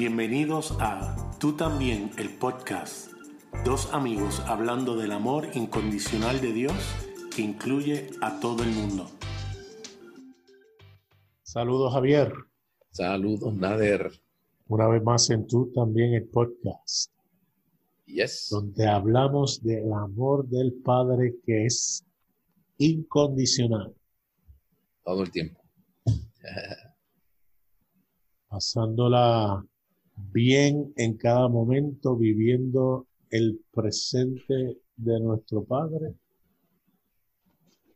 Bienvenidos a Tú también, el podcast. Dos amigos hablando del amor incondicional de Dios que incluye a todo el mundo. Saludos Javier. Saludos Nader. Una vez más en Tú también, el podcast. Yes. Donde hablamos del amor del Padre que es incondicional. Todo el tiempo. Pasándola bien en cada momento, viviendo el presente de nuestro Padre.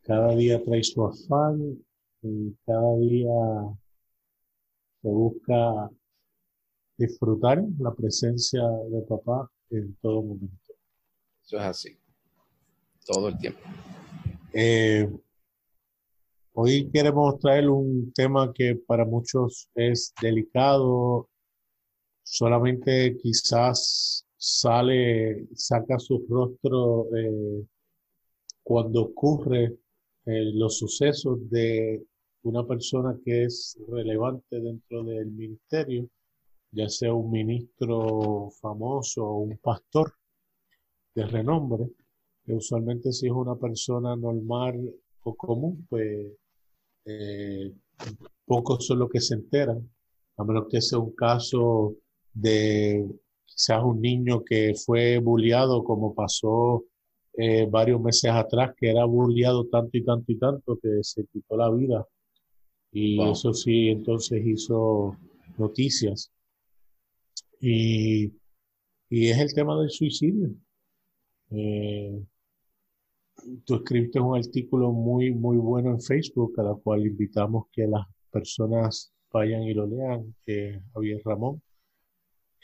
Cada día trae su afán y cada día se busca disfrutar la presencia de papá en todo momento. Eso es así, todo el tiempo. Eh, hoy queremos traer un tema que para muchos es delicado, solamente quizás sale, saca su rostro eh, cuando ocurre eh, los sucesos de una persona que es relevante dentro del ministerio, ya sea un ministro famoso o un pastor de renombre, que usualmente si es una persona normal o común, pues eh, pocos son los que se enteran, a menos que sea un caso de quizás un niño que fue bulliado como pasó eh, varios meses atrás, que era bulliado tanto y tanto y tanto que se quitó la vida. Y eso sí, entonces hizo noticias. Y, y es el tema del suicidio. Eh, tú escribiste un artículo muy, muy bueno en Facebook, a la cual invitamos que las personas vayan y lo lean, Javier Ramón,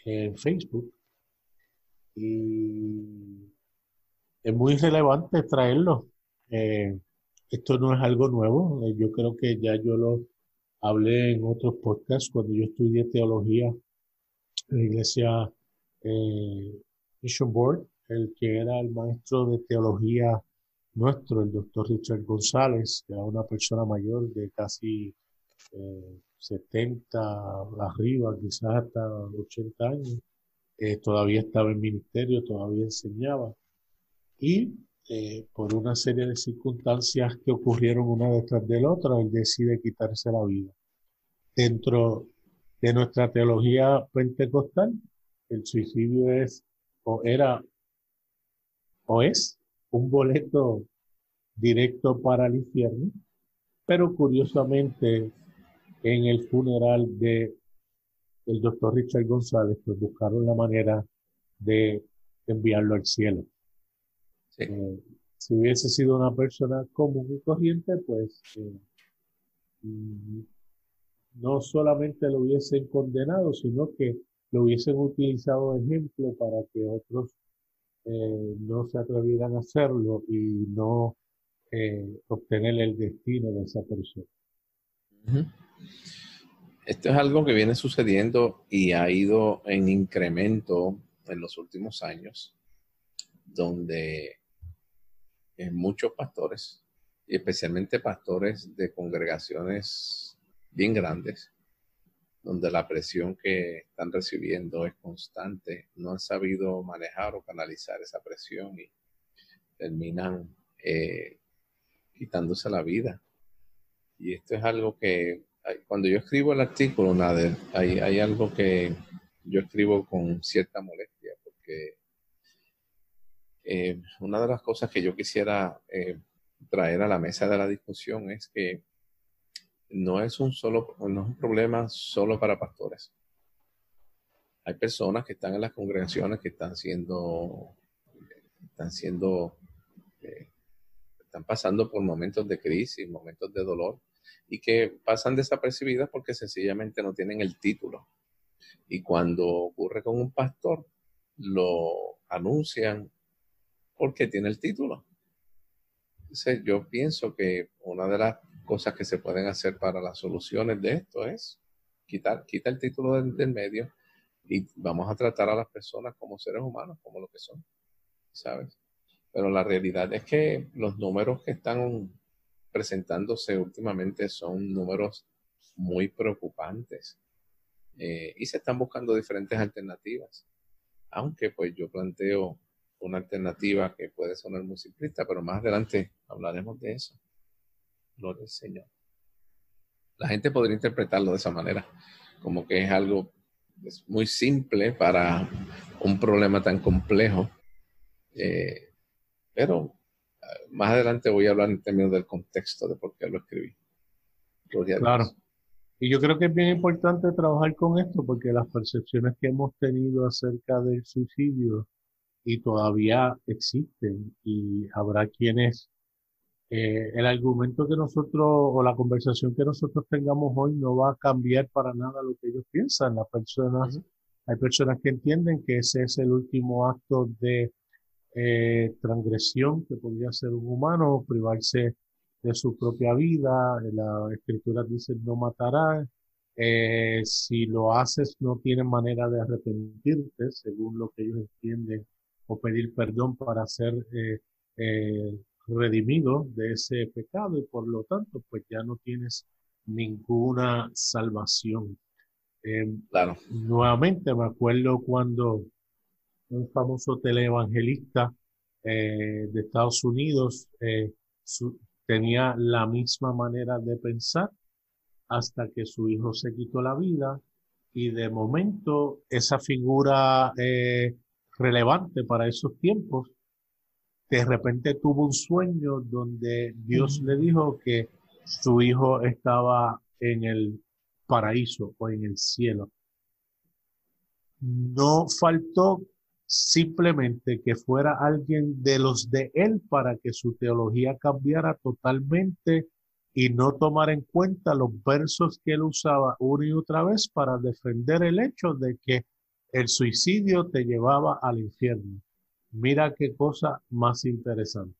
en Facebook. Y es muy relevante traerlo. Eh, esto no es algo nuevo. Eh, yo creo que ya yo lo hablé en otros podcasts cuando yo estudié teología en la iglesia eh, Mission Board, el que era el maestro de teología nuestro, el doctor Richard González, que era una persona mayor de casi 70 arriba, quizás hasta 80 años. todavía estaba en ministerio, todavía enseñaba. Y eh, por una serie de circunstancias que ocurrieron una detrás de la otra, él decide quitarse la vida. Dentro de nuestra teología pentecostal, el suicidio es o era o es un boleto directo para el infierno, pero curiosamente en el funeral de el doctor Richard González, pues buscaron la manera de enviarlo al cielo. Eh, si hubiese sido una persona común y corriente, pues eh, mm, no solamente lo hubiesen condenado, sino que lo hubiesen utilizado de ejemplo para que otros eh, no se atrevieran a hacerlo y no obtener el destino de esa persona. Esto es algo que viene sucediendo y ha ido en incremento en los últimos años, donde muchos pastores, y especialmente pastores de congregaciones bien grandes, donde la presión que están recibiendo es constante, no han sabido manejar o canalizar esa presión y terminan eh, quitándose la vida. Y esto es algo que cuando yo escribo el artículo, Nader, hay, hay algo que yo escribo con cierta molestia, porque eh, una de las cosas que yo quisiera eh, traer a la mesa de la discusión es que no es un solo, no es un problema solo para pastores. Hay personas que están en las congregaciones que están siendo, están siendo, eh, están pasando por momentos de crisis, momentos de dolor, y que pasan desapercibidas porque sencillamente no tienen el título. Y cuando ocurre con un pastor, lo anuncian porque tiene el título. Entonces, yo pienso que una de las cosas que se pueden hacer para las soluciones de esto es quitar, quita el título del, medio y vamos a tratar a las personas como seres humanos, como lo que son, ¿sabes? Pero la realidad es que los números que están presentándose últimamente son números muy preocupantes. eh, y se están buscando diferentes alternativas. Aunque pues yo planteo una alternativa que puede sonar muy simplista, pero más adelante hablaremos de eso. Gloria al Señor. La gente podría interpretarlo de esa manera, como que es algo muy simple para un problema tan complejo. Eh, pero más adelante voy a hablar en términos del contexto de por qué lo escribí. claro. Y yo creo que es bien importante trabajar con esto porque las percepciones que hemos tenido acerca del suicidio y todavía existen y habrá quienes eh, el argumento que nosotros o la conversación que nosotros tengamos hoy no va a cambiar para nada lo que ellos piensan. Las personas, hay personas que entienden que ese es el último acto de eh, transgresión que podría hacer un humano, privarse de su propia vida. La escritura dice no matará. Eh, si lo haces no tienes manera de arrepentirte, según lo que ellos entienden, o pedir perdón para ser eh, eh, redimido de ese pecado y por lo tanto pues ya no tienes ninguna salvación. claro. Nuevamente me acuerdo cuando un famoso televangelista eh, de Estados Unidos eh, tenía la misma manera de pensar hasta que su hijo se quitó la vida y de momento esa figura eh, relevante para esos tiempos de repente tuvo un sueño donde Dios le dijo que su hijo estaba en el paraíso o en el cielo. No faltó simplemente que fuera alguien de los de él para que su teología cambiara totalmente y no tomar en cuenta los versos que él usaba una y otra vez para defender el hecho de que el suicidio te llevaba al infierno. Mira qué cosa más interesante.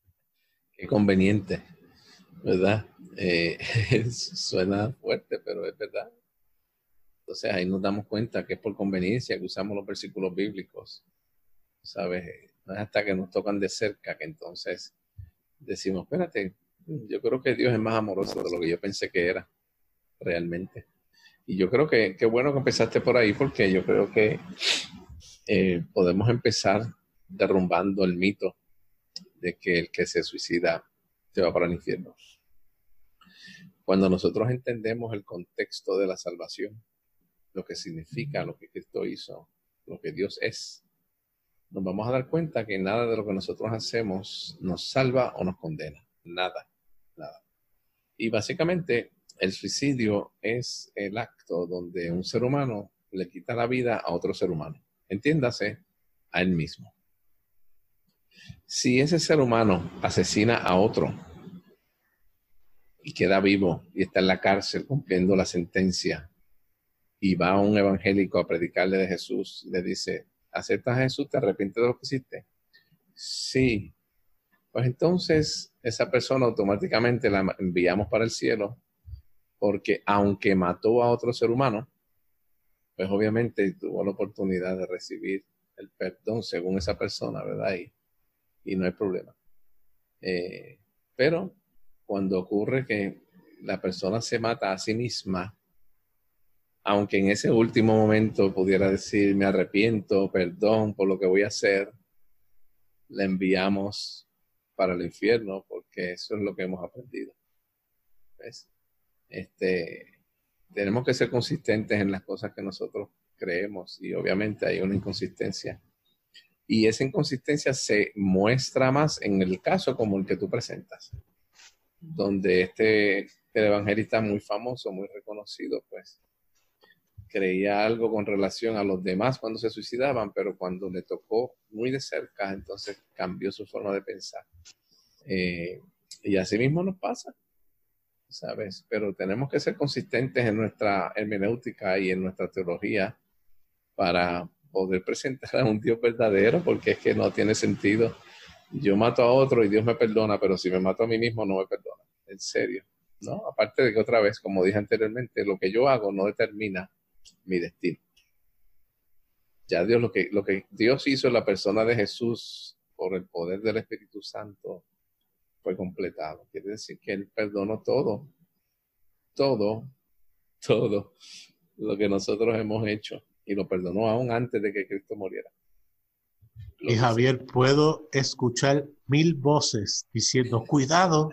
Qué conveniente, ¿verdad? Eh, suena fuerte, pero es verdad. Entonces ahí nos damos cuenta que es por conveniencia que usamos los versículos bíblicos ¿sabes? No es hasta que nos tocan de cerca que entonces decimos, espérate, yo creo que Dios es más amoroso de lo que yo pensé que era realmente. Y yo creo que qué bueno que empezaste por ahí porque yo creo que eh, podemos empezar derrumbando el mito de que el que se suicida se va para el infierno. Cuando nosotros entendemos el contexto de la salvación, lo que significa, lo que Cristo hizo, lo que Dios es, nos vamos a dar cuenta que nada de lo que nosotros hacemos nos salva o nos condena. Nada, nada. Y básicamente el suicidio es el acto donde un ser humano le quita la vida a otro ser humano. Entiéndase, a él mismo. Si ese ser humano asesina a otro y queda vivo y está en la cárcel cumpliendo la sentencia y va a un evangélico a predicarle de Jesús, le dice, aceptas a Jesús, te arrepientes de lo que hiciste. Sí. Pues entonces esa persona automáticamente la enviamos para el cielo porque aunque mató a otro ser humano, pues obviamente tuvo la oportunidad de recibir el perdón según esa persona, ¿verdad? Y, y no hay problema. Eh, pero cuando ocurre que la persona se mata a sí misma, aunque en ese último momento pudiera decir, me arrepiento, perdón por lo que voy a hacer, le enviamos para el infierno porque eso es lo que hemos aprendido. ¿Ves? Este, tenemos que ser consistentes en las cosas que nosotros creemos y obviamente hay una inconsistencia. Y esa inconsistencia se muestra más en el caso como el que tú presentas, donde este, este evangelista muy famoso, muy reconocido, pues creía algo con relación a los demás cuando se suicidaban, pero cuando le tocó muy de cerca, entonces cambió su forma de pensar. Eh, y así mismo nos pasa, ¿sabes? Pero tenemos que ser consistentes en nuestra hermenéutica y en nuestra teología para poder presentar a un Dios verdadero, porque es que no tiene sentido. Yo mato a otro y Dios me perdona, pero si me mato a mí mismo no me perdona. En serio. ¿no? Aparte de que otra vez, como dije anteriormente, lo que yo hago no determina mi destino. Ya Dios, lo que, lo que Dios hizo en la persona de Jesús por el poder del Espíritu Santo fue completado. Quiere decir que Él perdonó todo, todo, todo. lo que nosotros hemos hecho y lo perdonó aún antes de que Cristo muriera. y Javier, puedo escuchar mil voces diciendo, cuidado,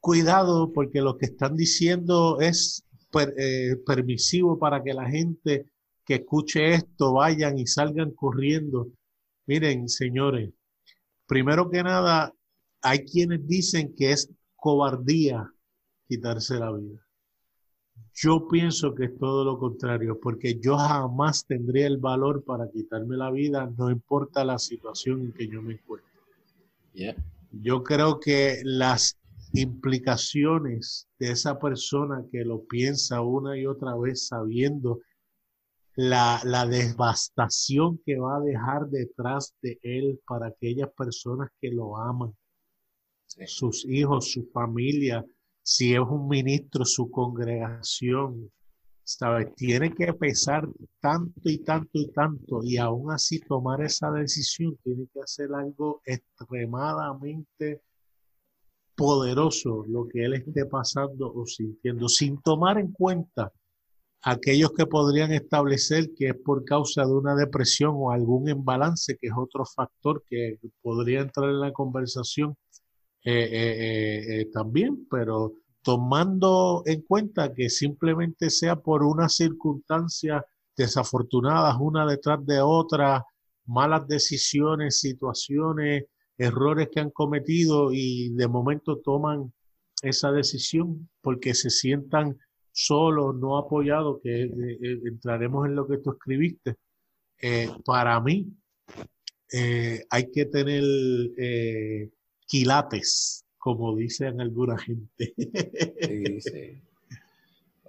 cuidado, porque lo que están diciendo es eh, permisivo para que la gente que escuche esto vayan y salgan corriendo. Miren, señores, primero que nada, hay quienes dicen que es cobardía quitarse la vida. Yo pienso que es todo lo contrario, porque yo jamás tendría el valor para quitarme la vida, no importa la situación en que yo me encuentre. Yo creo que las implicaciones de esa persona que lo piensa una y otra vez sabiendo la, la devastación que va a dejar detrás de él para aquellas personas que lo aman, sus hijos, su familia, si es un ministro, su congregación, ¿sabes? Tiene que pesar tanto y tanto y tanto y aún así tomar esa decisión tiene que hacer algo extremadamente poderoso lo que él esté pasando o sintiendo, sin tomar en cuenta aquellos que podrían establecer que es por causa de una depresión o algún embalance, que es otro factor que podría entrar en la conversación eh, eh, eh, también, pero tomando en cuenta que simplemente sea por unas circunstancias desafortunadas una detrás de otra, malas decisiones, situaciones, errores que han cometido y de momento toman esa decisión porque se sientan solos, no apoyados, que entraremos en lo que tú escribiste. para mí, hay que tener quilates, como dicen alguna gente. Sí, sí.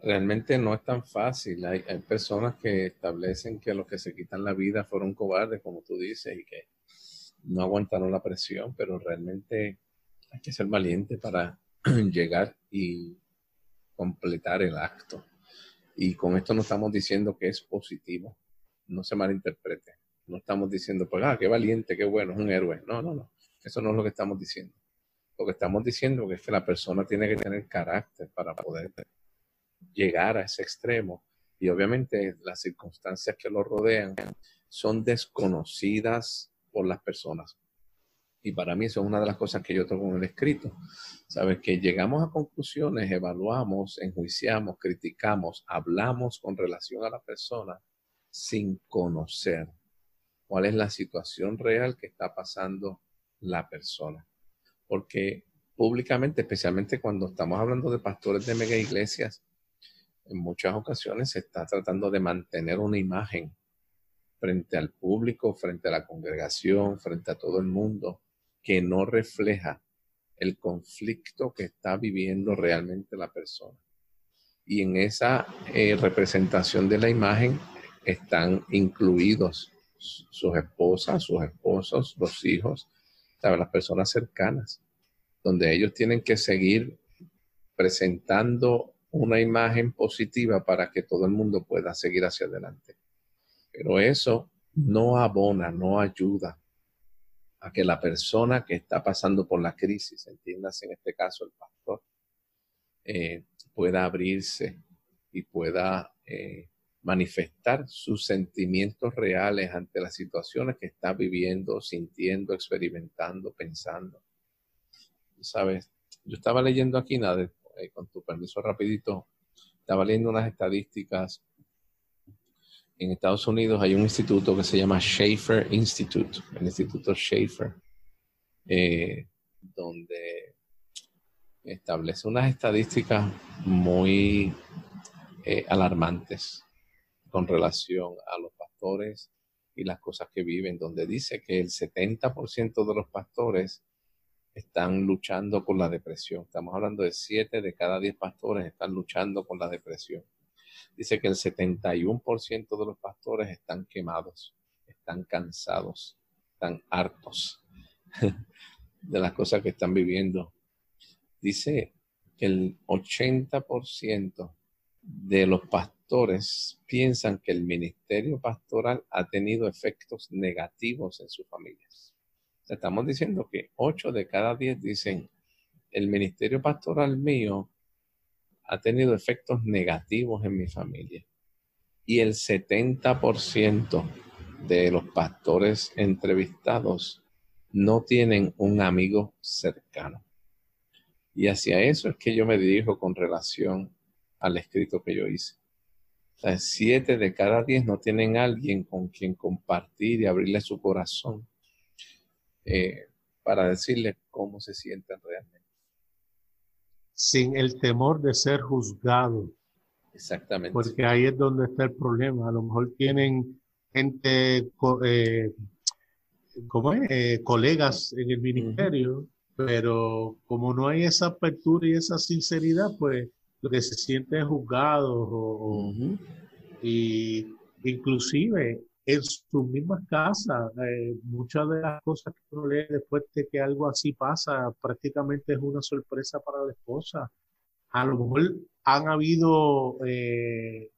Realmente no es tan fácil. Hay, personas que establecen que los que se quitan la vida fueron cobardes, como tú dices, y que no aguantaron la presión, pero realmente hay que ser valiente para llegar y completar el acto. Y con esto no estamos diciendo que es positivo, no se malinterprete. No estamos diciendo, pues, ah, qué valiente, qué bueno, es un héroe. No, no, no. Eso no es lo que estamos diciendo. Lo que estamos diciendo es que la persona tiene que tener carácter para poder llegar a ese extremo. Y obviamente las circunstancias que lo rodean son desconocidas por las personas. Y para mí eso es una de las cosas que yo tengo en el escrito. Sabes que llegamos a conclusiones, evaluamos, enjuiciamos, criticamos, hablamos con relación a la persona sin conocer cuál es la situación real que está pasando la persona. Porque públicamente, especialmente cuando estamos hablando de pastores de mega iglesias, en muchas ocasiones se está tratando de mantener una imagen frente al público, frente a la congregación, frente a todo el mundo, que no refleja el conflicto que está viviendo realmente la persona. Y en esa eh, representación de la imagen están incluidos sus esposas, sus esposos, los hijos, las personas cercanas, donde ellos tienen que seguir presentando una imagen positiva para que todo el mundo pueda seguir hacia adelante. Pero eso no abona, no ayuda a que la persona que está pasando por la crisis, entiendas en este caso el pastor, eh, pueda abrirse y pueda eh, manifestar sus sentimientos reales ante las situaciones que está viviendo, sintiendo, experimentando, pensando. Sabes, yo estaba leyendo aquí, nada, eh, con tu permiso rapidito, estaba leyendo unas estadísticas. En Estados Unidos hay un instituto que se llama Schaefer Institute, el Instituto Schaefer, eh, donde establece unas estadísticas muy eh, alarmantes con relación a los pastores y las cosas que viven, donde dice que el 70% de los pastores están luchando con la depresión. Estamos hablando de 7 de cada 10 pastores están luchando con la depresión. Dice que el 71% de los pastores están quemados, están cansados, están hartos de las cosas que están viviendo. Dice que el 80% de los pastores piensan que el ministerio pastoral ha tenido efectos negativos en sus familias. Estamos diciendo que 8 de cada 10 dicen, el ministerio pastoral mío ha tenido efectos negativos en mi familia. Y el 70% de los pastores entrevistados no tienen un amigo cercano. Y hacia eso es que yo me dirijo con relación al escrito que yo hice. O siete de cada diez no tienen alguien con quien compartir y abrirle su corazón eh, para decirle cómo se sienten realmente. Sin el temor de ser juzgado. Exactamente. Porque ahí es donde está el problema. A lo mejor tienen gente, eh, ¿cómo es? Eh, colegas en el ministerio, pero como no hay esa apertura y esa sinceridad, pues lo que se siente juzgado o, y inclusive en sus mismas casas, eh, muchas de las cosas que uno lee después de que algo así pasa, prácticamente es una sorpresa para la esposa. A lo mejor han habido eh,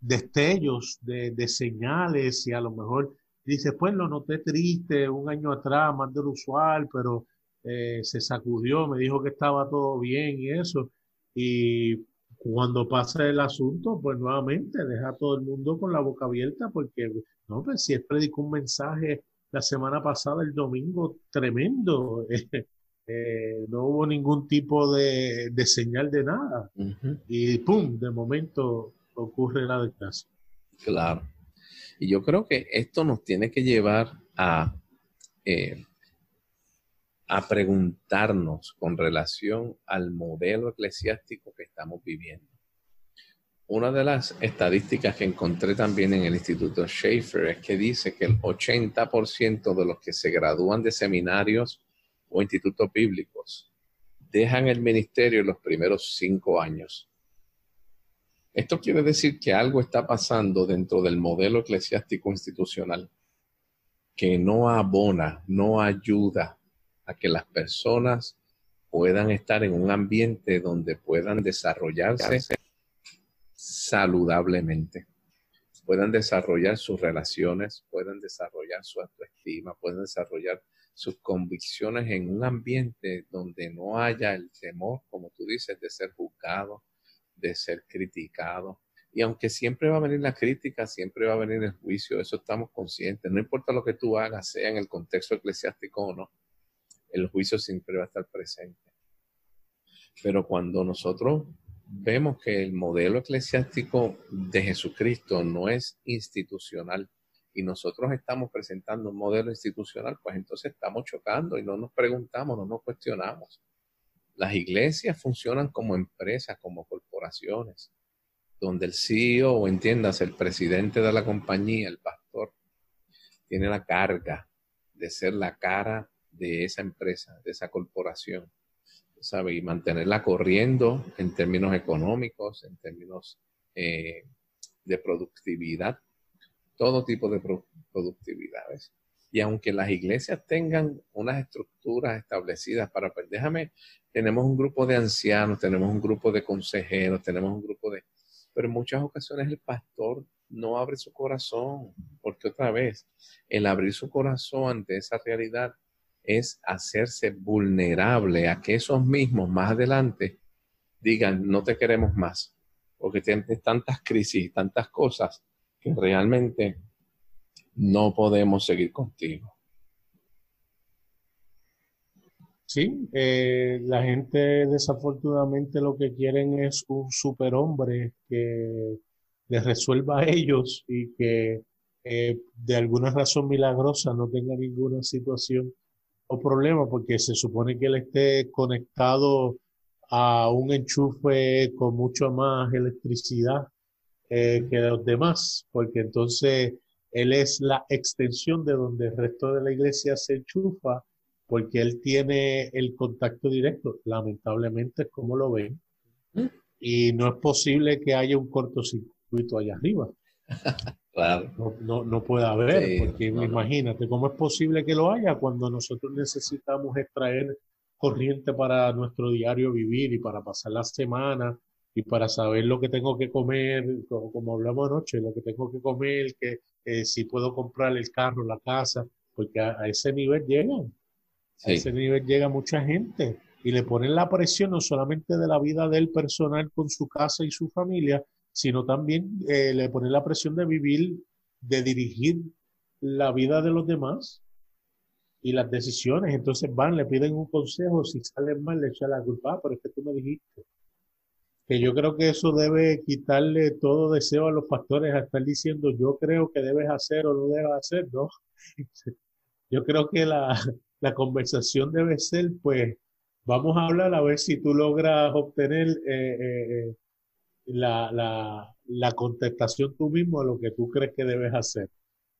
destellos de, señales y a lo mejor dice, pues lo noté triste un año atrás, más de lo usual, pero eh, se sacudió, me dijo que estaba todo bien y eso. Y cuando pasa el asunto, pues nuevamente deja a todo el mundo con la boca abierta porque, no, pues si él predicó un mensaje la semana pasada, el domingo, tremendo. Eh, no hubo ningún tipo de, señal de nada. Y pum, de momento ocurre la desgracia. Claro. Y yo creo que esto nos tiene que llevar a eh, a preguntarnos con relación al modelo eclesiástico que estamos viviendo. Una de las estadísticas que encontré también en el Instituto Schaefer es que dice que el 80% de los que se gradúan de seminarios o institutos bíblicos dejan el ministerio en los primeros cinco años. Esto quiere decir que algo está pasando dentro del modelo eclesiástico institucional que no abona, no ayuda a que las personas puedan estar en un ambiente donde puedan desarrollarse saludablemente, puedan desarrollar sus relaciones, puedan desarrollar su autoestima, puedan desarrollar sus convicciones en un ambiente donde no haya el temor, como tú dices, de ser juzgado, de ser criticado. Y aunque siempre va a venir la crítica, siempre va a venir el juicio, eso estamos conscientes. No importa lo que tú hagas, sea en el contexto eclesiástico o no, el juicio siempre va a estar presente. Pero cuando nosotros vemos que el modelo eclesiástico de Jesucristo no es institucional y nosotros estamos presentando un modelo institucional, pues entonces estamos chocando y no nos preguntamos, no nos cuestionamos. Las iglesias funcionan como empresas, como corporaciones, donde el CEO o entiendas, el presidente de la compañía, el pastor, tiene la carga de ser la cara de esa empresa, de esa corporación, ¿sabe? Y mantenerla corriendo en términos económicos, en términos eh, de productividad, todo tipo de productividades. Y aunque las iglesias tengan unas estructuras establecidas para, pues déjame, tenemos un grupo de ancianos, tenemos un grupo de consejeros, tenemos un grupo de... Pero en muchas ocasiones el pastor no abre su corazón, porque otra vez, el abrir su corazón ante esa realidad es hacerse vulnerable a que esos mismos más adelante digan, no te queremos más, porque tienes tantas crisis y tantas cosas que realmente no podemos seguir contigo. Sí, eh, la gente desafortunadamente lo que quieren es un superhombre que les resuelva a ellos y que eh, de alguna razón milagrosa no tenga ninguna situación o problema porque se supone que él esté conectado a un enchufe con mucho más electricidad eh, que los demás, porque entonces él es la extensión de donde el resto de la iglesia se enchufa, porque él tiene el contacto directo. Lamentablemente es como lo ven. Mm. Y no es posible que haya un cortocircuito allá arriba. No, no, no puede haber, porque imagínate, ¿cómo es posible que lo haya cuando nosotros necesitamos extraer corriente para nuestro diario vivir y para pasar la semana y para saber lo que tengo que comer, como, hablamos anoche, lo que tengo que comer, que eh, si puedo comprar el carro, la casa, porque a, ese nivel llegan, a ese nivel llega mucha gente y le ponen la presión no solamente de la vida del personal con su casa y su familia, sino también eh, le pone la presión de vivir, de dirigir la vida de los demás y las decisiones. Entonces van, le piden un consejo, si salen mal le echan la culpa, ah, pero es que tú me dijiste. Que yo creo que eso debe quitarle todo deseo a los pastores a estar diciendo yo creo que debes hacer o no debes hacer, ¿no? Yo creo que la, la conversación debe ser, pues, vamos a hablar a ver si tú logras obtener eh, eh, eh, la, la, la, contestación tú mismo a lo que tú crees que debes hacer.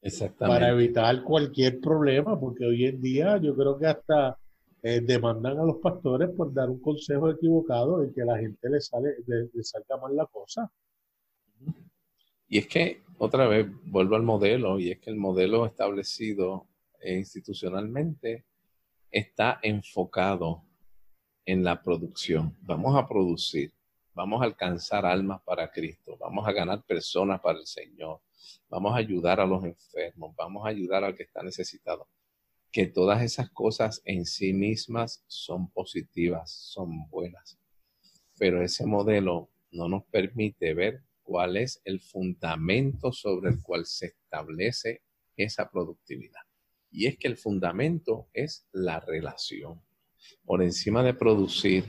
Exactamente. Para evitar cualquier problema, porque hoy en día yo creo que hasta demandan a los pastores por dar un consejo equivocado y que a la gente le, sale, le salga mal la cosa. Y es que, otra vez, vuelvo al modelo, y es que el modelo establecido institucionalmente está enfocado en la producción. Vamos a producir, vamos a alcanzar almas para Cristo, vamos a ganar personas para el Señor, vamos a ayudar a los enfermos, vamos a ayudar al que está necesitado. Que todas esas cosas en sí mismas son positivas, son buenas. Pero ese modelo no nos permite ver cuál es el fundamento sobre el cual se establece esa productividad. Y es que el fundamento es la relación. Por encima de producir.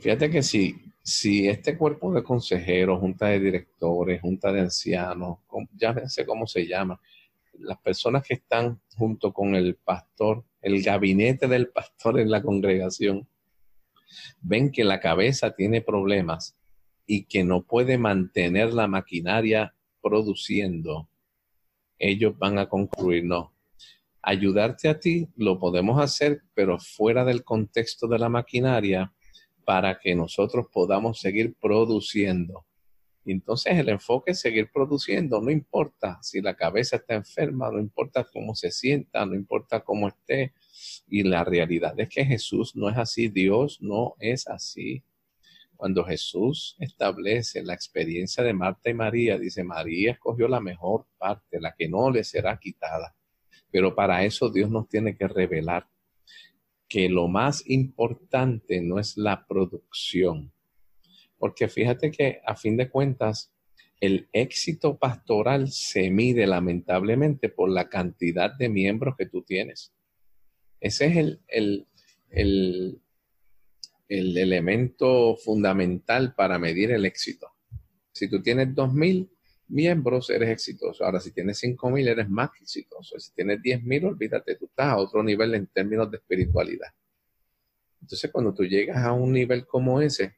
Fíjate que si, si este cuerpo de consejeros, junta de directores, junta de ancianos, ya sé cómo se llama, las personas que están junto con el pastor, el gabinete del pastor en la congregación, ven que la cabeza tiene problemas y que no puede mantener la maquinaria produciendo, ellos van a concluir, no, ayudarte a ti lo podemos hacer, pero fuera del contexto de la maquinaria para que nosotros podamos seguir produciendo. entonces el enfoque es seguir produciendo, no importa si la cabeza está enferma, no importa cómo se sienta, no importa cómo esté. Y la realidad es que Jesús no es así, Dios no es así. Cuando Jesús establece la experiencia de Marta y María, dice, María escogió la mejor parte, la que no le será quitada. Pero para eso Dios nos tiene que revelar que lo más importante no es la producción. Porque fíjate que a fin de cuentas, el éxito pastoral se mide lamentablemente por la cantidad de miembros que tú tienes. Ese es el, el, el, el elemento fundamental para medir el éxito. Si tú tienes 2.000, miembros, eres exitoso. Ahora, si tienes 5.000, eres más exitoso. Si tienes 10.000, olvídate, tú estás a otro nivel en términos de espiritualidad. Entonces, cuando tú llegas a un nivel como ese,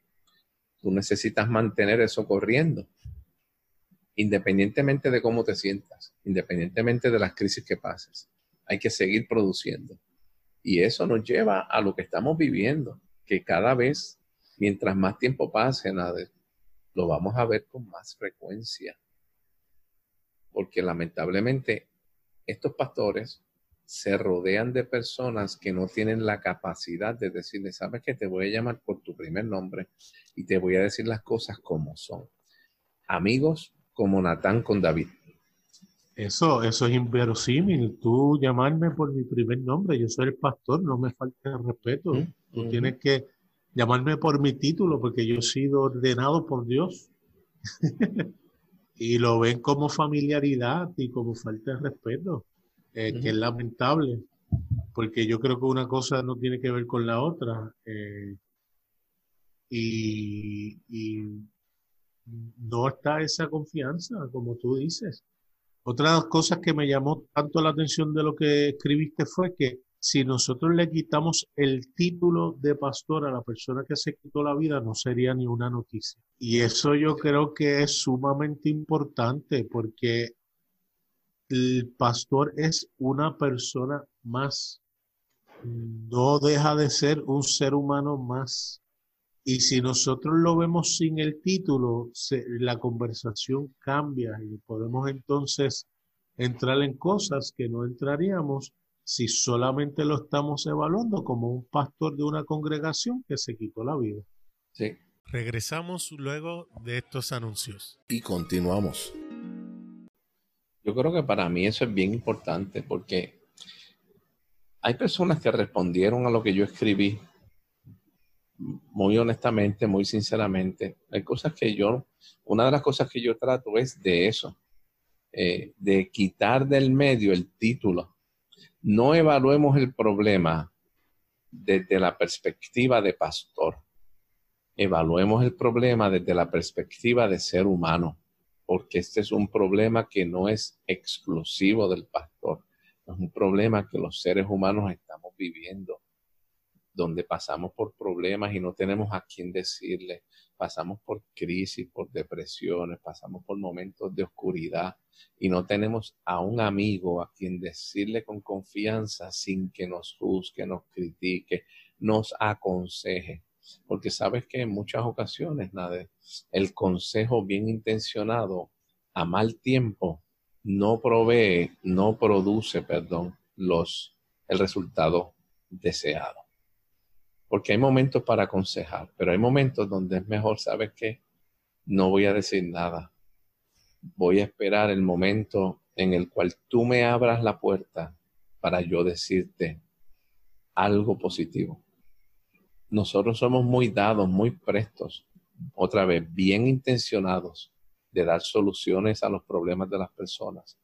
tú necesitas mantener eso corriendo, independientemente de cómo te sientas, independientemente de las crisis que pases. Hay que seguir produciendo. Y eso nos lleva a lo que estamos viviendo, que cada vez, mientras más tiempo pase, lo vamos a ver con más frecuencia porque lamentablemente estos pastores se rodean de personas que no tienen la capacidad de decirle, sabes que te voy a llamar por tu primer nombre y te voy a decir las cosas como son. Amigos como Natán con David. Eso, eso es inverosímil. Tú llamarme por mi primer nombre, yo soy el pastor, no me falta el respeto. Tú tienes que llamarme por mi título porque yo he sido ordenado por Dios. y lo ven como familiaridad y como falta de respeto, eh, que es lamentable, porque yo creo que una cosa no tiene que ver con la otra. Eh, y, y, no está esa confianza, como tú dices. Otra de las cosas que me llamó tanto la atención de lo que escribiste fue que si nosotros le quitamos el título de pastor a la persona que se quitó la vida, no sería ni una noticia. Y eso yo creo que es sumamente importante porque el pastor es una persona más, no deja de ser un ser humano más. Y si nosotros lo vemos sin el título, la conversación cambia y podemos entonces entrar en cosas que no entraríamos si solamente lo estamos evaluando como un pastor de una congregación que se quitó la vida. Sí. Regresamos luego de estos anuncios. Y continuamos. Yo creo que para mí eso es bien importante porque hay personas que respondieron a lo que yo escribí muy honestamente, muy sinceramente, hay cosas que yo, una de las cosas que yo trato es de eso, eh, de quitar del medio el título. No evaluemos el problema desde la perspectiva de pastor. Evaluemos el problema desde la perspectiva de ser humano, porque este es un problema que no es exclusivo del pastor, es un problema que los seres humanos estamos viviendo donde pasamos por problemas y no tenemos a quién decirle, pasamos por crisis, por depresiones, pasamos por momentos de oscuridad y no tenemos a un amigo a quien decirle con confianza sin que nos juzgue, nos critique, nos aconseje. Porque sabes que en muchas ocasiones, nada, el consejo bien intencionado a mal tiempo no provee, no produce, perdón, los, el resultado deseado. Porque hay momentos para aconsejar, pero hay momentos donde es mejor, ¿sabes qué? No voy a decir nada. Voy a esperar el momento en el cual tú me abras la puerta para yo decirte algo positivo. Nosotros somos muy dados, muy prestos, otra vez, bien intencionados de dar soluciones a los problemas de las personas,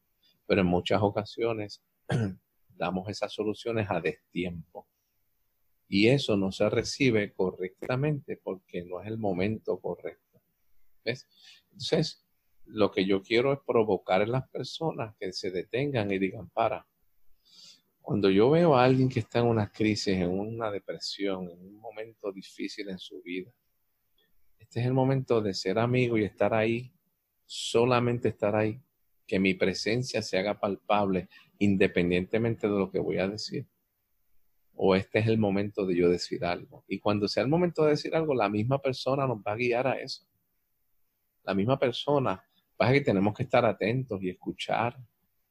pero en muchas ocasiones damos esas soluciones a destiempo y eso no se recibe correctamente porque no es el momento correcto. Entonces, lo que yo quiero es provocar en las personas que se detengan y digan, para, cuando yo veo a alguien que está en una crisis, en una depresión, en un momento difícil en su vida, este es el momento de ser amigo y estar ahí, solamente estar ahí, que mi presencia se haga palpable independientemente de lo que voy a decir o este es el momento de yo decir algo. Y cuando sea el momento de decir algo, la misma persona nos va a guiar a eso. La misma persona. Pasa que tenemos que estar atentos y escuchar,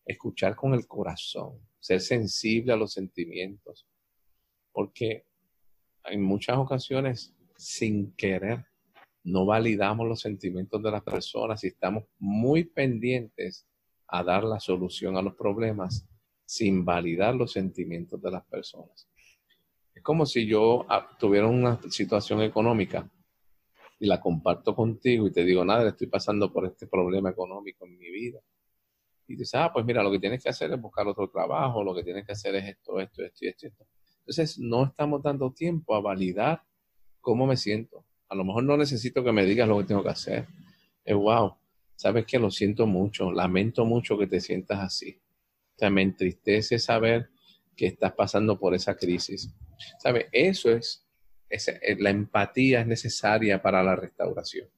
escuchar con el corazón, ser sensible a los sentimientos. Porque en muchas ocasiones, sin querer, no validamos los sentimientos de las personas y estamos muy pendientes a dar la solución a los problemas sin validar los sentimientos de las personas. Como si yo ah, tuviera una situación económica y la comparto contigo y te digo, nada, estoy pasando por este problema económico en mi vida. Y dices, ah, pues mira, lo que tienes que hacer es buscar otro trabajo, lo que tienes que hacer es esto, esto, esto y esto, esto. Entonces, no estamos dando tiempo a validar cómo me siento. A lo mejor no necesito que me digas lo que tengo que hacer. Es wow, sabes que lo siento mucho, lamento mucho que te sientas así. O sea, me entristece saber que estás pasando por esa crisis. ¿Sabe? Eso es, eh, la empatía es necesaria para la restauración.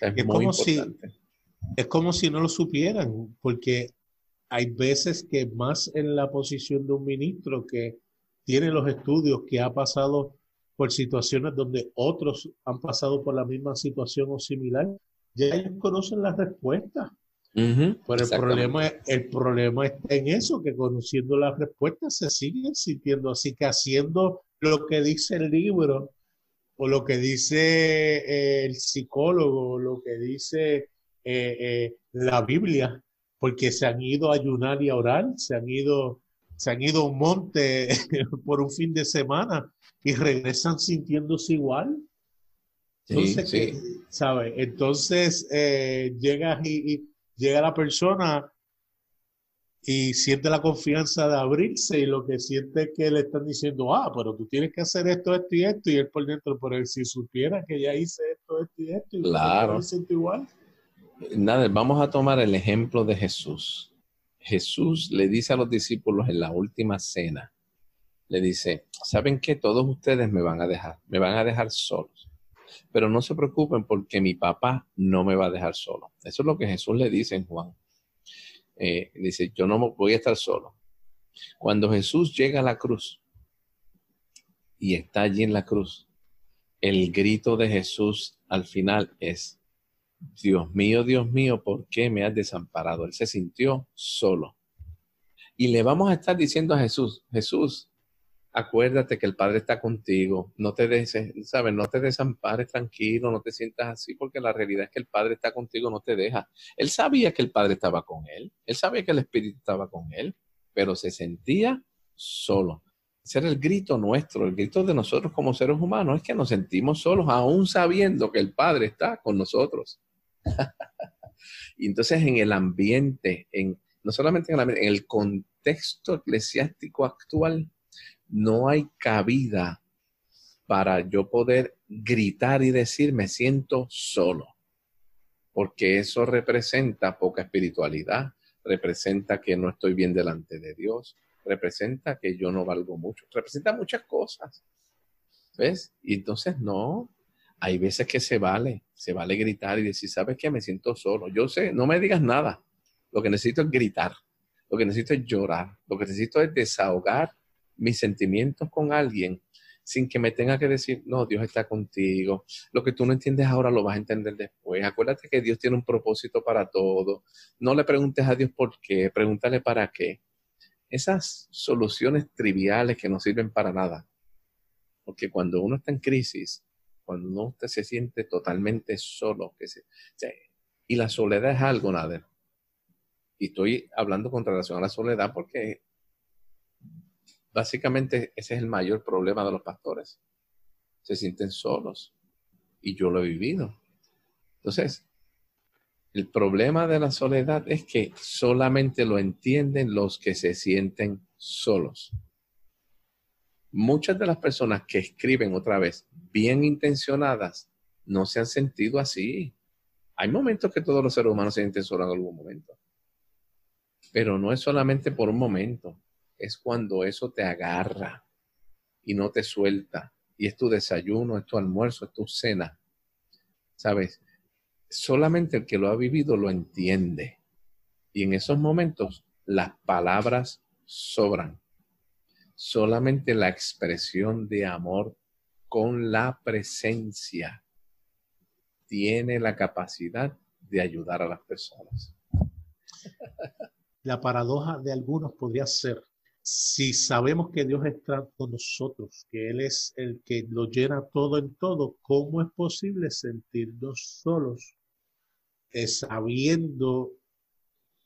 Es, muy como importante. Si, es como si no lo supieran, porque hay veces que más en la posición de un ministro que tiene los estudios, que ha pasado por situaciones donde otros han pasado por la misma situación o similar, ya ellos conocen las respuestas. Pero el problema, el problema está en eso, que conociendo las respuestas se siguen sintiendo así, que haciendo lo que dice el libro, o lo que dice eh, el psicólogo, o lo que dice eh, eh, la Biblia, porque se han ido a ayunar y a orar, se han ido, se han ido a un monte por un fin de semana y regresan sintiéndose igual. Entonces, sí, ¿sabes? Entonces llegas y llega la persona y siente la confianza de abrirse y lo que siente es que le están diciendo, ah, pero tú tienes que hacer esto, esto y esto, y él por dentro, pero él si supiera que ya hice esto, esto y esto, y claro. siente igual. Nada, vamos a tomar el ejemplo de Jesús. Jesús le dice a los discípulos en la última cena, le dice, ¿saben que Todos ustedes me van a dejar, me van a dejar solos. Pero no se preocupen porque mi papá no me va a dejar solo. Eso es lo que Jesús le dice en Juan. Eh, dice, yo no voy a estar solo. Cuando Jesús llega a la cruz y está allí en la cruz, el grito de Jesús al final es, Dios mío, Dios mío, ¿por qué me has desamparado? Él se sintió solo. Y le vamos a estar diciendo a Jesús, Jesús, acuérdate que el Padre está contigo, no te deses, ¿sabes? No te desampares tranquilo, no te sientas así, porque la realidad es que el Padre está contigo, no te deja. Él sabía que el Padre estaba con él, él sabía que el Espíritu estaba con él, pero se sentía solo. Ese el grito nuestro, el grito de nosotros como seres humanos, es que nos sentimos solos, aún sabiendo que el Padre está con nosotros. y entonces en el ambiente, en, no solamente en el, ambiente, en el contexto eclesiástico actual, no hay cabida para yo poder gritar y decir me siento solo, porque eso representa poca espiritualidad, representa que no estoy bien delante de Dios, representa que yo no valgo mucho, representa muchas cosas. ¿Ves? Y entonces no, hay veces que se vale, se vale gritar y decir, ¿sabes qué? Me siento solo. Yo sé, no me digas nada. Lo que necesito es gritar, lo que necesito es llorar, lo que necesito es desahogar mis sentimientos con alguien sin que me tenga que decir, no, Dios está contigo. Lo que tú no entiendes ahora lo vas a entender después. Acuérdate que Dios tiene un propósito para todo. No le preguntes a Dios por qué, pregúntale para qué. Esas soluciones triviales que no sirven para nada. Porque cuando uno está en crisis, cuando uno se siente totalmente solo, que se, y la soledad es algo, nada. Y estoy hablando con relación a la soledad porque Básicamente ese es el mayor problema de los pastores. Se sienten solos. Y yo lo he vivido. Entonces, el problema de la soledad es que solamente lo entienden los que se sienten solos. Muchas de las personas que escriben otra vez bien intencionadas no se han sentido así. Hay momentos que todos los seres humanos se sienten solos en algún momento. Pero no es solamente por un momento es cuando eso te agarra y no te suelta. Y es tu desayuno, es tu almuerzo, es tu cena. ¿Sabes? Solamente el que lo ha vivido lo entiende. Y en esos momentos las palabras sobran. Solamente la expresión de amor con la presencia tiene la capacidad de ayudar a las personas. La paradoja de algunos podría ser si sabemos que Dios está con nosotros, que Él es el que lo llena todo en todo, ¿cómo es posible sentirnos solos eh, sabiendo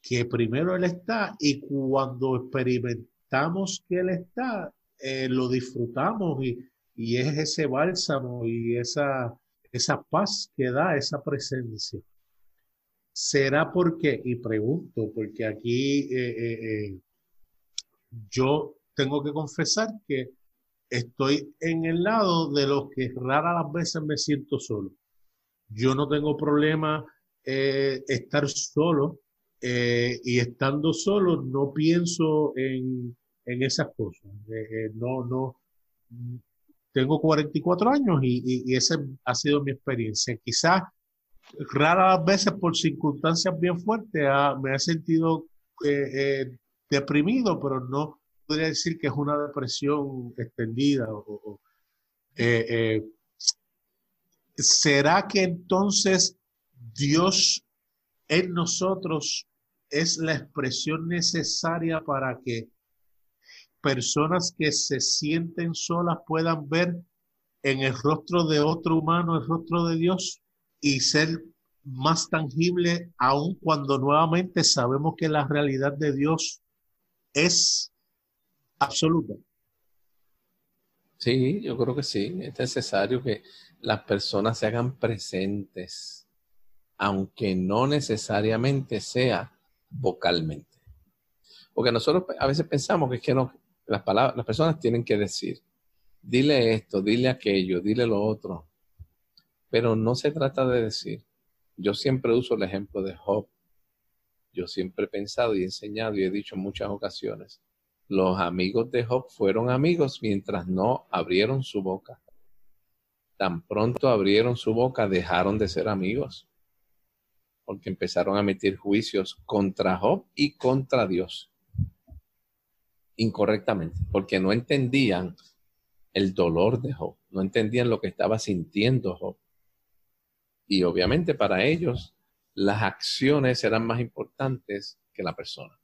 que primero Él está y cuando experimentamos que Él está, eh, lo disfrutamos y, es ese bálsamo y esa, esa paz que da esa presencia? ¿Será porque, y pregunto, porque aquí... Eh, yo tengo que confesar que estoy en el lado de los que raras las veces me siento solo. Yo no tengo problema eh, estar solo eh, y estando solo no pienso en, esas cosas. Eh, no, no. Tengo 44 años y, y, esa ha sido mi experiencia. Quizás raras veces por circunstancias bien fuertes me he sentido deprimido, pero no podría decir que es una depresión extendida. Eh, eh, ¿Será que entonces Dios en nosotros es la expresión necesaria para que personas que se sienten solas puedan ver en el rostro de otro humano el rostro de Dios y ser más tangible aun cuando nuevamente sabemos que la realidad de Dios es absoluta. Sí, yo creo que sí. Es necesario que las personas se hagan presentes, aunque no necesariamente sea vocalmente. Porque nosotros a veces pensamos que es que no, las, palabras, las personas tienen que decir, dile esto, dile aquello, dile lo otro. Pero no se trata de decir. Yo siempre uso el ejemplo de Job yo siempre he pensado y enseñado y he dicho en muchas ocasiones, los amigos de Job fueron amigos mientras no abrieron su boca. Tan pronto abrieron su boca, dejaron de ser amigos, porque empezaron a emitir juicios contra Job y contra Dios. Incorrectamente, porque no entendían el dolor de Job, no entendían lo que estaba sintiendo Job. Y obviamente para ellos las acciones eran más importantes que la persona.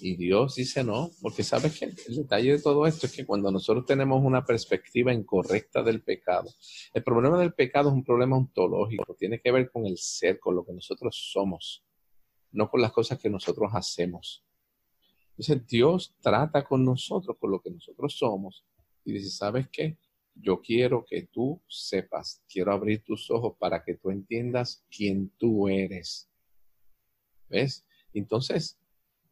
Y Dios dice no, porque sabes que el detalle de todo esto es que cuando nosotros tenemos una perspectiva incorrecta del pecado, el problema del pecado es un problema ontológico, tiene que ver con el ser, con lo que nosotros somos, no con las cosas que nosotros hacemos. Entonces Dios trata con nosotros, con lo que nosotros somos, y dice, ¿sabes qué? Yo quiero que tú sepas, quiero abrir tus ojos para que tú entiendas quién tú eres. ¿Ves? Entonces,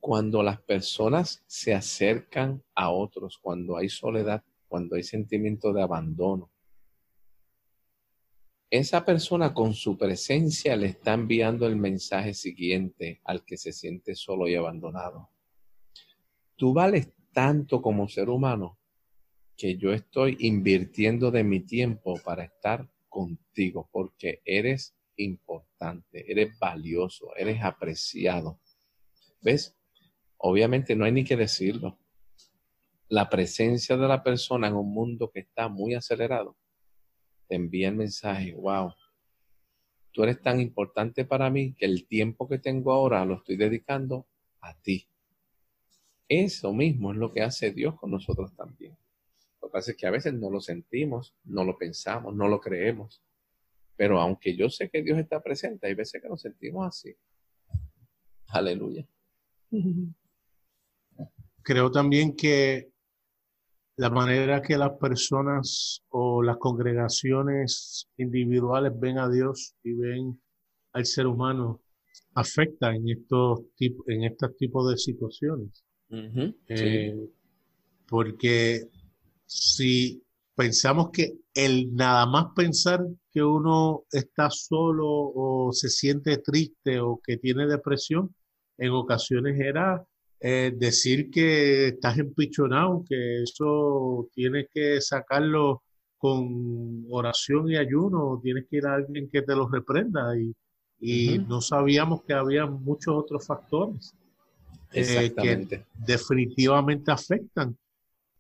cuando las personas se acercan a otros, cuando hay soledad, cuando hay sentimiento de abandono, esa persona con su presencia le está enviando el mensaje siguiente al que se siente solo y abandonado. Tú vales tanto como ser humano que yo estoy invirtiendo de mi tiempo para estar contigo porque eres importante, eres valioso, eres apreciado. ¿Ves? Obviamente no hay ni que decirlo. La presencia de la persona en un mundo que está muy acelerado te envía el mensaje, wow, tú eres tan importante para mí que el tiempo que tengo ahora lo estoy dedicando a ti. Eso mismo es lo que hace Dios con nosotros también. Pasa es que a veces no lo sentimos, no lo pensamos, no lo creemos. Pero aunque yo sé que Dios está presente, hay veces que nos sentimos así. Aleluya. Creo también que la manera que las personas o las congregaciones individuales ven a Dios y ven al ser humano afecta en estos tipos, en estos tipos de situaciones. Eh, porque si pensamos que el nada más pensar que uno está solo o se siente triste o que tiene depresión, en ocasiones era eh, decir que estás empichonado, que eso tienes que sacarlo con oración y ayuno, tienes que ir a alguien que te lo reprenda y, no sabíamos que había muchos otros factores eh, que definitivamente afectan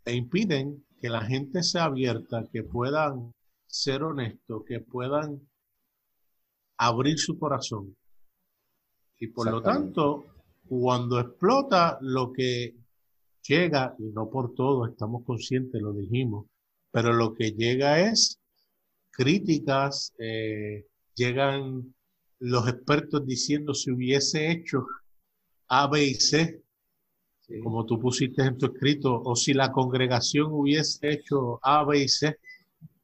e impiden que la gente sea abierta, que puedan ser honestos, que puedan abrir su corazón. Y por lo tanto, cuando explota lo que llega, y no por todo, estamos conscientes, lo dijimos, pero lo que llega es críticas, eh, llegan los expertos diciendo si hubiese hecho A, B y C, como tú pusiste en tu escrito, o si la congregación hubiese hecho A, B y C,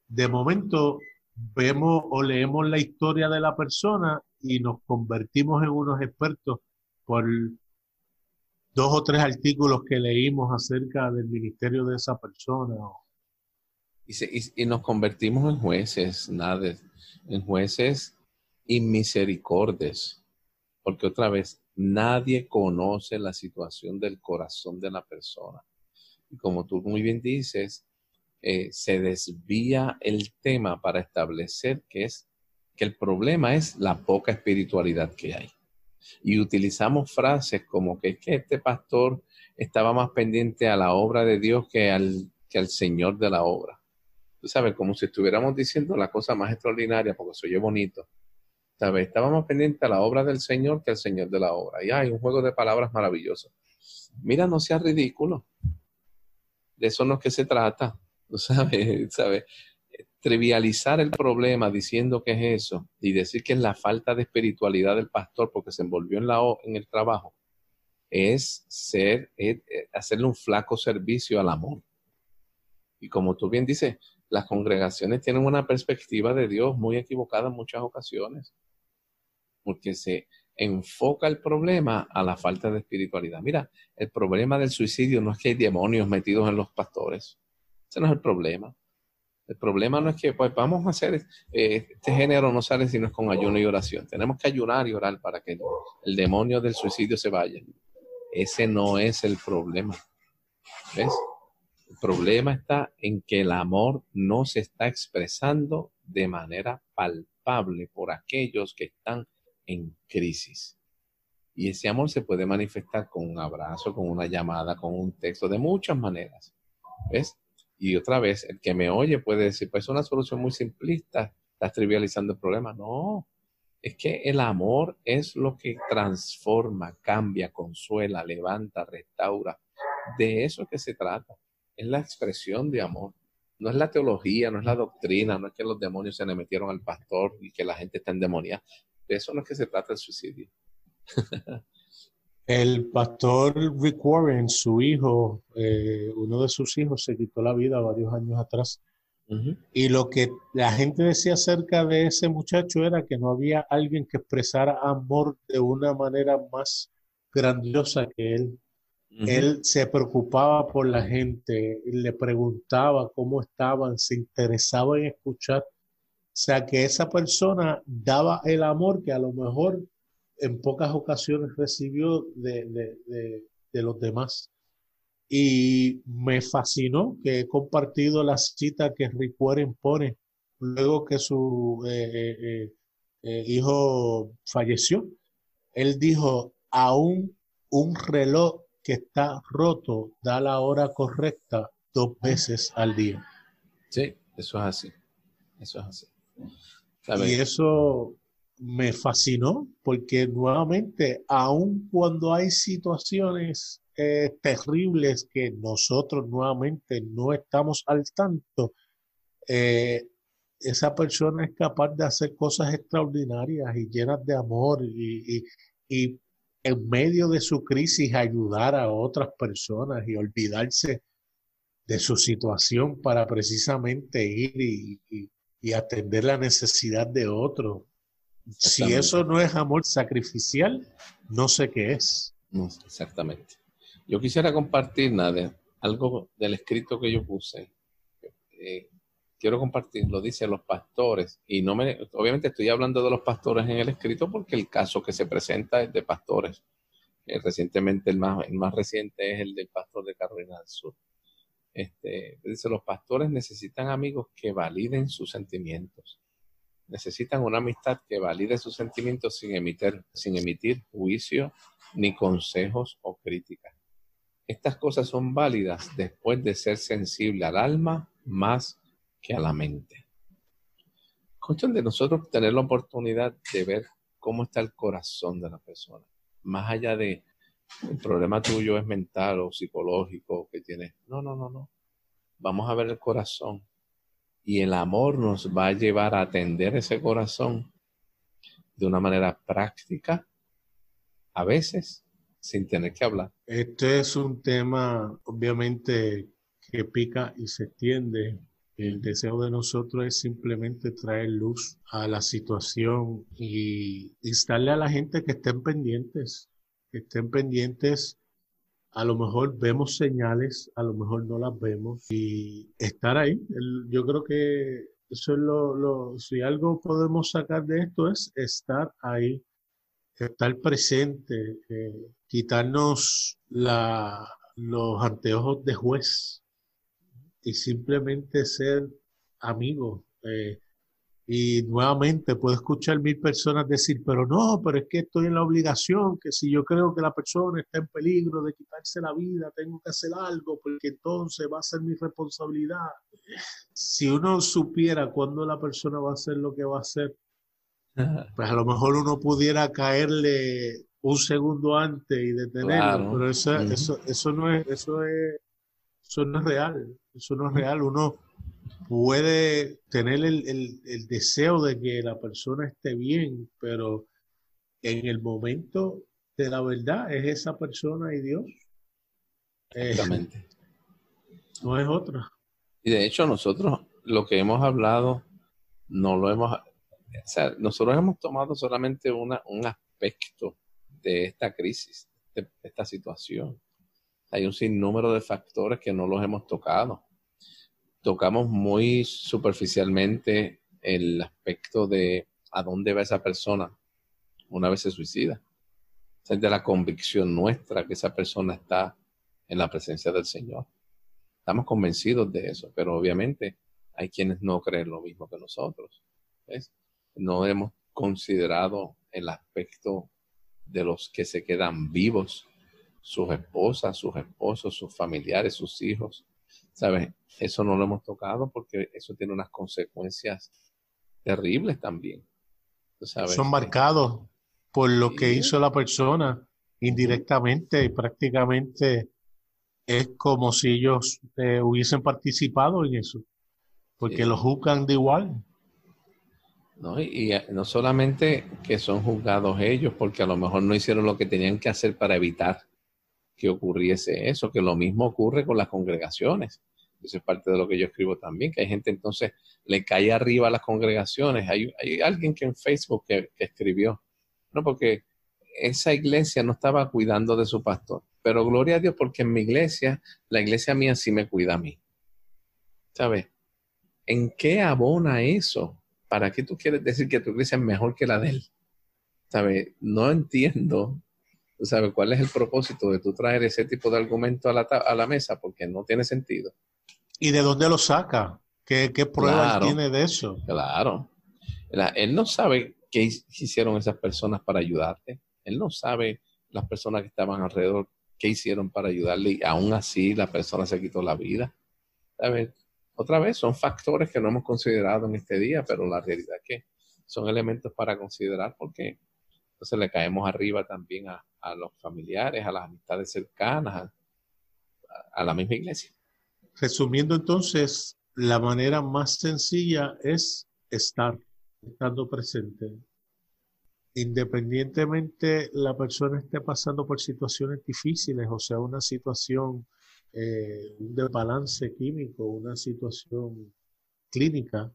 de momento vemos o leemos la historia de la persona y nos convertimos en unos expertos por dos o tres artículos que leímos acerca del ministerio de esa persona. Y, nos convertimos en jueces, nada, en jueces inmisericordes, porque otra vez, nadie conoce la situación del corazón de la persona. Y como tú muy bien dices, eh, se desvía el tema para establecer que es que el problema es la poca espiritualidad que hay y utilizamos frases como que, este pastor estaba más pendiente a la obra de Dios que al, que al Señor de la obra. Tú sabes, como si estuviéramos diciendo la cosa más extraordinaria, porque se oye bonito. ¿Sabes? Estaba más pendiente a la obra del Señor que al Señor de la obra. Y hay un juego de palabras maravilloso. Mira, no sea ridículo. De eso no es que se trata. ¿tú sabes? ¿Sabes? trivializar el problema diciendo que es eso y decir que es la falta de espiritualidad del pastor porque se envolvió en, la, en el trabajo, es ser, hacerle un flaco servicio al amor. Y como tú bien dices, las congregaciones tienen una perspectiva de Dios muy equivocada en muchas ocasiones, porque se enfoca el problema a la falta de espiritualidad. Mira, el problema del suicidio no es que hay demonios metidos en los pastores, ese no es el problema. El problema no es que pues vamos a hacer, eh, este género no sale si no es con ayuno y oración. Tenemos que ayunar y orar para que el, demonio del suicidio se vaya. Ese no es el problema. ¿Ves? El problema está en que el amor no se está expresando de manera palpable por aquellos que están en crisis. Y ese amor se puede manifestar con un abrazo, con una llamada, con un texto, de muchas maneras. ¿Ves? Y otra vez, el que me oye puede decir, pues es una solución muy simplista, estás trivializando el problema. No, es que el amor es lo que transforma, cambia, consuela, levanta, restaura. De eso que se trata. Es la expresión de amor. No es la teología, no es la doctrina, no es que los demonios se le metieron al pastor y que la gente está endemoniada. De eso no es que se trata el suicidio. El pastor Rick Warren, su hijo, eh, uno de sus hijos, se quitó la vida varios años atrás. Y lo que la gente decía acerca de ese muchacho era que no había alguien que expresara amor de una manera más grandiosa que él. Él se preocupaba por la gente, le preguntaba cómo estaban, se interesaba en escuchar. Sea, que esa persona daba el amor que a lo mejor en pocas ocasiones recibió de, los demás. Y me fascinó que he compartido la cita que Rick Warren pone luego que su eh, eh, eh, hijo falleció. Él dijo, aún un reloj que está roto da la hora correcta dos veces al día. Sí, eso es así. Eso es así. Y eso me fascinó porque nuevamente, aun cuando hay situaciones eh, terribles que nosotros nuevamente no estamos al tanto, eh, esa persona es capaz de hacer cosas extraordinarias y llenas de amor y, y, en medio de su crisis ayudar a otras personas y olvidarse de su situación para precisamente ir y, y atender la necesidad de otros si eso no es amor sacrificial, no sé qué es. exactamente. Yo quisiera compartir, nada algo del escrito que yo puse. Eh, quiero compartir, lo dice los pastores, y no me, obviamente estoy hablando de los pastores en el escrito porque el caso que se presenta es de pastores. Eh, recientemente, el más, el más reciente es el del pastor de Carolina del Sur. Este, dice, los pastores necesitan amigos que validen sus sentimientos necesitan una amistad que valide sus sentimientos sin emitir, sin emitir juicio ni consejos o críticas. Estas cosas son válidas después de ser sensible al alma más que a la mente. Cuestión de nosotros tener la oportunidad de ver cómo está el corazón de la persona, más allá de el problema tuyo es mental o psicológico que tienes. No, no, no, no. Vamos a ver el corazón y el amor nos va a llevar a atender ese corazón de una manera práctica, a veces sin tener que hablar. Este es un tema, obviamente, que pica y se extiende. El deseo de nosotros es simplemente traer luz a la situación y instarle a la gente que estén pendientes, estén pendientes a lo mejor vemos señales, a lo mejor no las vemos y estar ahí. yo creo que eso es lo, si algo podemos sacar de esto es estar ahí, estar presente, eh, quitarnos la, los anteojos de juez y simplemente ser amigos. Eh, y nuevamente puedo escuchar mil personas decir, pero no, pero es que estoy en la obligación, que si yo creo que la persona está en peligro de quitarse la vida, tengo que hacer algo, porque entonces va a ser mi responsabilidad. Si uno supiera cuándo la persona va a hacer lo que va a hacer, pues a lo mejor uno pudiera caerle un segundo antes y detenerlo, pero eso, eso, eso, no es, eso, es, eso no es real, eso no es real. Uno puede tener el, deseo de que la persona esté bien, pero en el momento de la verdad es esa persona y Dios. Eh, Exactamente. no es otra. Y de hecho nosotros lo que hemos hablado no lo hemos, o sea, nosotros hemos tomado solamente una, un aspecto de esta crisis, de esta situación. Hay un sinnúmero de factores que no los hemos tocado tocamos muy superficialmente el aspecto de a dónde va esa persona una vez se suicida. Es de la convicción nuestra que esa persona está en la presencia del Señor. Estamos convencidos de eso, pero obviamente hay quienes no creen lo mismo que nosotros. No hemos considerado el aspecto de los que se quedan vivos, sus esposas, sus esposos, sus familiares, sus hijos, ¿Sabes? Eso no lo hemos tocado porque eso tiene unas consecuencias terribles también. Son marcados por lo que hizo la persona indirectamente y prácticamente es como si ellos eh, hubiesen participado en eso, porque lo juzgan de igual. ¿no? Y, y, no solamente que son juzgados ellos porque a lo mejor no hicieron lo que tenían que hacer para evitar que ocurriese eso, que lo mismo ocurre con las congregaciones. Eso es parte de lo que yo escribo también, que hay gente entonces le cae arriba a las congregaciones. Hay, alguien que en Facebook que, escribió, no, porque esa iglesia no estaba cuidando de su pastor, pero gloria a Dios porque en mi iglesia, la iglesia mía sí me cuida a mí. ¿Sabes? ¿En qué abona eso? ¿Para qué tú quieres decir que tu iglesia es mejor que la de él? ¿Sabes? No entiendo, ¿sabes? ¿Cuál es el propósito de tú traer ese tipo de argumento a la mesa? Porque no tiene sentido. ¿Y de dónde lo saca? ¿Qué, qué pruebas Claro. tiene de eso? Claro. La- él no sabe qué hi- hicieron esas personas para ayudarte. Él no sabe las personas que estaban alrededor qué hicieron para ayudarle y aún así la persona se quitó la vida. ¿Sabes? Otra vez, son factores que no hemos considerado en este día, pero la realidad es que son elementos para considerar porque entonces le caemos arriba también a, a los familiares, a las amistades cercanas, a- a la misma iglesia. Resumiendo entonces, la manera más sencilla es estar, estando presente. Independientemente la persona esté pasando por situaciones difíciles, o sea, una situación eh, un desbalance químico, una situación clínica,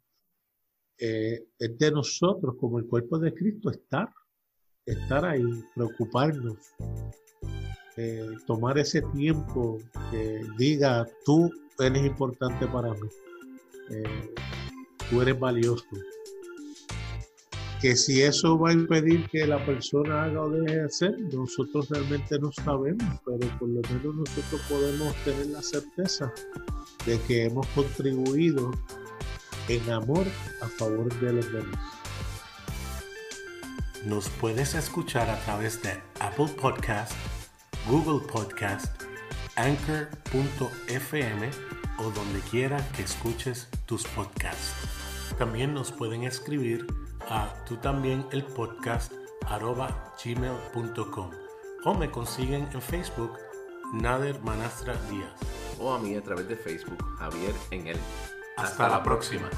eh, es de nosotros como el cuerpo de Cristo estar, estar ahí, preocuparnos, eh, tomar ese tiempo que diga, tú eres importante para mí, eh, tú eres valioso. Que si eso va a impedir que la persona haga o deje de hacer, nosotros realmente no sabemos, pero por lo menos nosotros podemos tener la certeza de que hemos contribuido en amor a favor de los demás. Nos puedes escuchar a través de Apple Podcast, Google Podcast, Anchor.fm o donde quiera que escuches tus podcasts. También nos pueden escribir a tú también el podcast arroba gmail.com o me consiguen en Facebook Nader Manastra Díaz. O a mí a través de Facebook, Javier en él. Hasta la próxima.